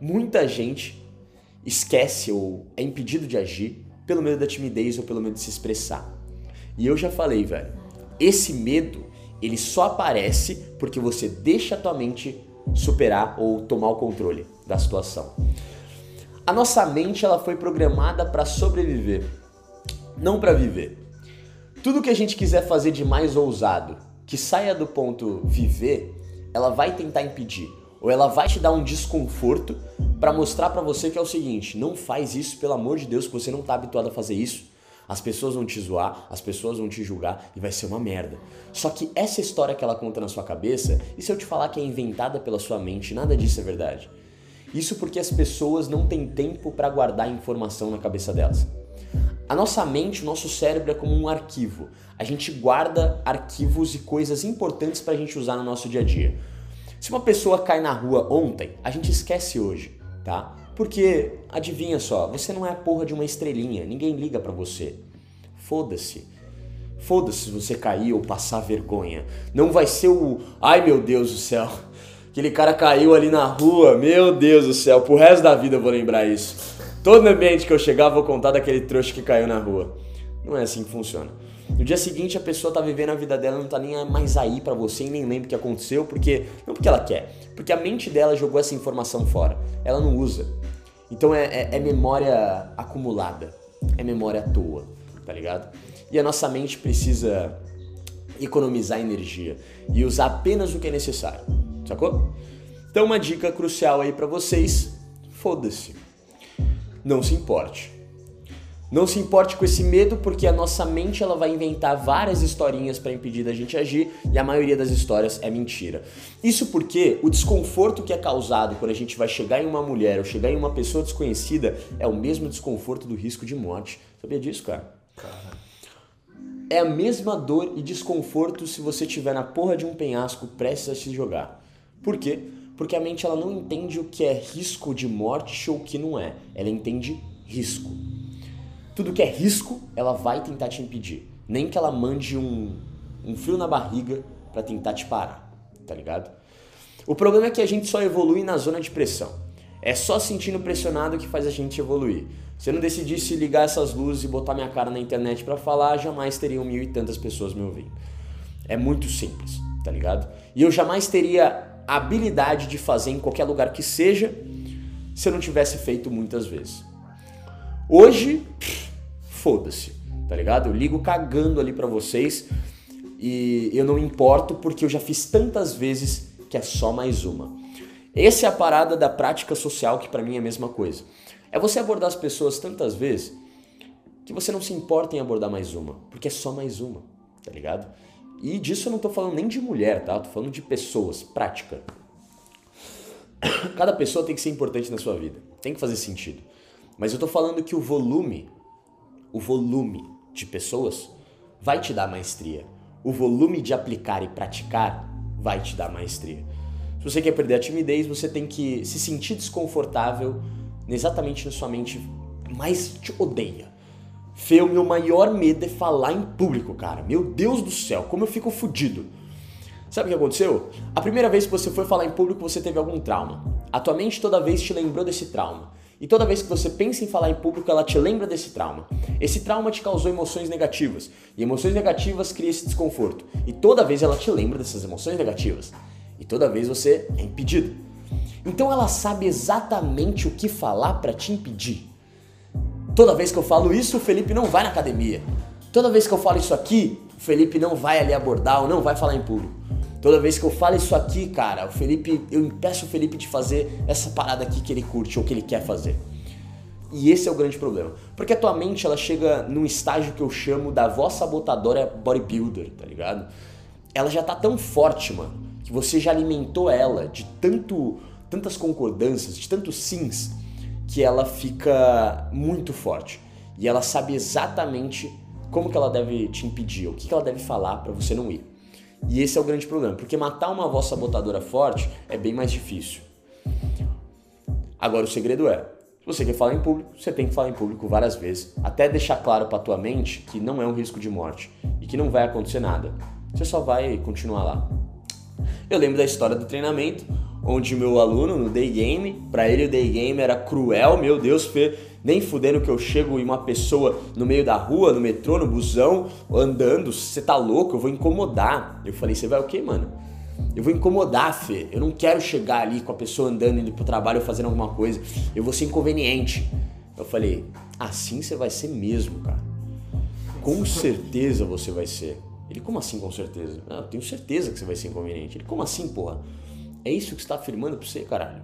Muita gente esquece ou é impedido de agir pelo medo da timidez ou pelo medo de se expressar. E eu já falei, velho, esse medo, ele só aparece porque você deixa a tua mente superar ou tomar o controle da situação. A nossa mente ela foi programada para sobreviver, não para viver. Tudo que a gente quiser fazer de mais ousado, que saia do ponto viver, ela vai tentar impedir, ou ela vai te dar um desconforto para mostrar para você que é o seguinte, não faz isso pelo amor de Deus, que você não tá habituado a fazer isso. As pessoas vão te zoar, as pessoas vão te julgar e vai ser uma merda. Só que essa história que ela conta na sua cabeça, e se eu te falar que é inventada pela sua mente, nada disso é verdade. Isso porque as pessoas não têm tempo para guardar informação na cabeça delas. A nossa mente, o nosso cérebro é como um arquivo. A gente guarda arquivos e coisas importantes para a gente usar no nosso dia a dia. Se uma pessoa cai na rua ontem, a gente esquece hoje, tá? Porque, adivinha só, você não é a porra de uma estrelinha, ninguém liga para você. Foda-se. Foda-se se você cair ou passar vergonha. Não vai ser o. Ai meu Deus do céu. Aquele cara caiu ali na rua, meu Deus do céu, pro resto da vida eu vou lembrar isso. Todo ambiente que eu chegar vou contar daquele trouxa que caiu na rua. Não é assim que funciona. No dia seguinte a pessoa tá vivendo a vida dela, não tá nem mais aí para você e nem lembra o que aconteceu, porque não porque ela quer, porque a mente dela jogou essa informação fora. Ela não usa. Então é, é, é memória acumulada, é memória à toa, tá ligado? E a nossa mente precisa economizar energia e usar apenas o que é necessário, sacou? Então uma dica crucial aí para vocês, foda-se. Não se importe. Não se importe com esse medo, porque a nossa mente ela vai inventar várias historinhas para impedir da gente agir e a maioria das histórias é mentira. Isso porque o desconforto que é causado quando a gente vai chegar em uma mulher ou chegar em uma pessoa desconhecida é o mesmo desconforto do risco de morte. Sabia disso, cara? Cara. É a mesma dor e desconforto se você estiver na porra de um penhasco prestes a se jogar. Por quê? Porque a mente ela não entende o que é risco de morte ou o que não é. Ela entende risco. Tudo que é risco, ela vai tentar te impedir. Nem que ela mande um, um na barriga para tentar te parar, tá ligado? O problema é que a gente só evolui na zona de pressão. É só sentindo pressionado que faz a gente evoluir. Se eu não decidisse ligar essas luzes e botar minha cara na internet para falar, jamais teriam mil e tantas pessoas me ouvindo. É muito simples, tá ligado? E eu jamais teria habilidade de fazer em qualquer lugar que seja se eu não tivesse feito muitas vezes. Hoje, foda-se, tá ligado? Eu ligo cagando ali para vocês e eu não importo porque eu já fiz tantas vezes que é só mais uma. Essa é a parada da prática social que para mim é a mesma coisa. É você abordar as pessoas tantas vezes que você não se importa em abordar mais uma, porque é só mais uma, tá ligado? E disso eu não tô falando nem de mulher, tá? Tô falando de pessoas, prática. Cada pessoa tem que ser importante na sua vida, tem que fazer sentido. Mas eu tô falando que o volume, o volume de pessoas vai te dar maestria. O volume de aplicar e praticar vai te dar maestria. Se você quer perder a timidez, você tem que se sentir desconfortável exatamente na sua mente mais te odeia. Fê, o meu maior medo é falar em público, cara. Meu Deus do céu, como eu fico fudido. Sabe o que aconteceu? A primeira vez que você foi falar em público, você teve algum trauma. A tua mente toda vez te lembrou desse trauma. E toda vez que você pensa em falar em público, ela te lembra desse trauma. Esse trauma te causou emoções negativas. E emoções negativas criam esse desconforto. E toda vez ela te lembra dessas emoções negativas. E toda vez você é impedido. Então ela sabe exatamente o que falar para te impedir. Toda vez que eu falo isso, o Felipe não vai na academia. Toda vez que eu falo isso aqui, o Felipe não vai ali abordar ou não vai falar em público. Toda vez que eu falo isso aqui, cara, o Felipe, eu impeço o Felipe de fazer essa parada aqui que ele curte ou que ele quer fazer. E esse é o grande problema. Porque a tua mente, ela chega num estágio que eu chamo da voz sabotadora bodybuilder, tá ligado? Ela já tá tão forte, mano, que você já alimentou ela de tanto, tantas concordâncias, de tantos sims, que ela fica muito forte. E ela sabe exatamente como que ela deve te impedir, o que, que ela deve falar para você não ir. E esse é o grande problema, porque matar uma voz sabotadora forte é bem mais difícil. Agora o segredo é, Se você quer falar em público, você tem que falar em público várias vezes, até deixar claro para tua mente que não é um risco de morte e que não vai acontecer nada. Você só vai continuar lá. Eu lembro da história do treinamento, onde meu aluno no day game, para ele o day game era cruel, meu Deus, Fê, nem fudendo que eu chego em uma pessoa no meio da rua, no metrô, no busão, andando, você tá louco, eu vou incomodar. Eu falei, você vai o quê, mano? Eu vou incomodar, Fê. Eu não quero chegar ali com a pessoa andando, indo pro trabalho, fazendo alguma coisa. Eu vou ser inconveniente. Eu falei, assim você vai ser mesmo, cara. Com certeza você vai ser. Ele, como assim com certeza? Ah, eu tenho certeza que você vai ser inconveniente. Ele, como assim, porra? É isso que está afirmando para você, caralho.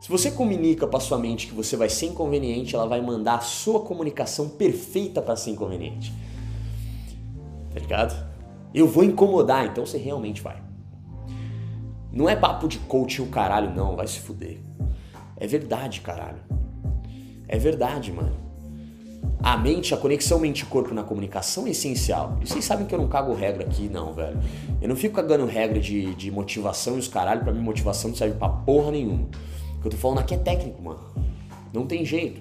Se você comunica para sua mente que você vai ser inconveniente, ela vai mandar a sua comunicação perfeita para ser inconveniente. Tá ligado? Eu vou incomodar, então você realmente vai. Não é papo de coaching o caralho, não, vai se fuder. É verdade, caralho. É verdade, mano. A mente, a conexão mente-corpo na comunicação é essencial. E vocês sabem que eu não cago regra aqui, não, velho. Eu não fico cagando regra de, de motivação e os caralho, pra mim motivação não serve pra porra nenhuma. O que eu tô falando aqui é técnico, mano. Não tem jeito.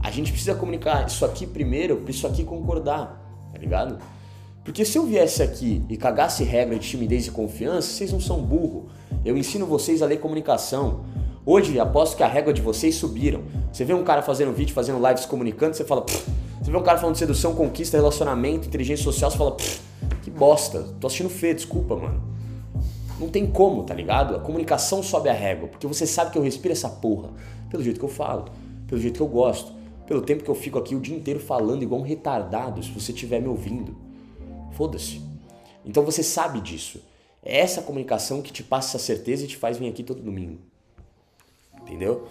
A gente precisa comunicar isso aqui primeiro isso aqui concordar, tá ligado? Porque se eu viesse aqui e cagasse regra de timidez e confiança, vocês não são burro. Eu ensino vocês a ler comunicação. Hoje, aposto que a régua de vocês subiram. Você vê um cara fazendo vídeo, fazendo lives comunicando, você fala, você vê um cara falando de sedução, conquista, relacionamento, inteligência social, você fala, que bosta, tô assistindo feio, desculpa, mano. Não tem como, tá ligado? A comunicação sobe a régua, porque você sabe que eu respiro essa porra. Pelo jeito que eu falo, pelo jeito que eu gosto, pelo tempo que eu fico aqui o dia inteiro falando igual um retardado, se você estiver me ouvindo. Foda-se. Então você sabe disso. É essa comunicação que te passa essa certeza e te faz vir aqui todo domingo. Entendeu?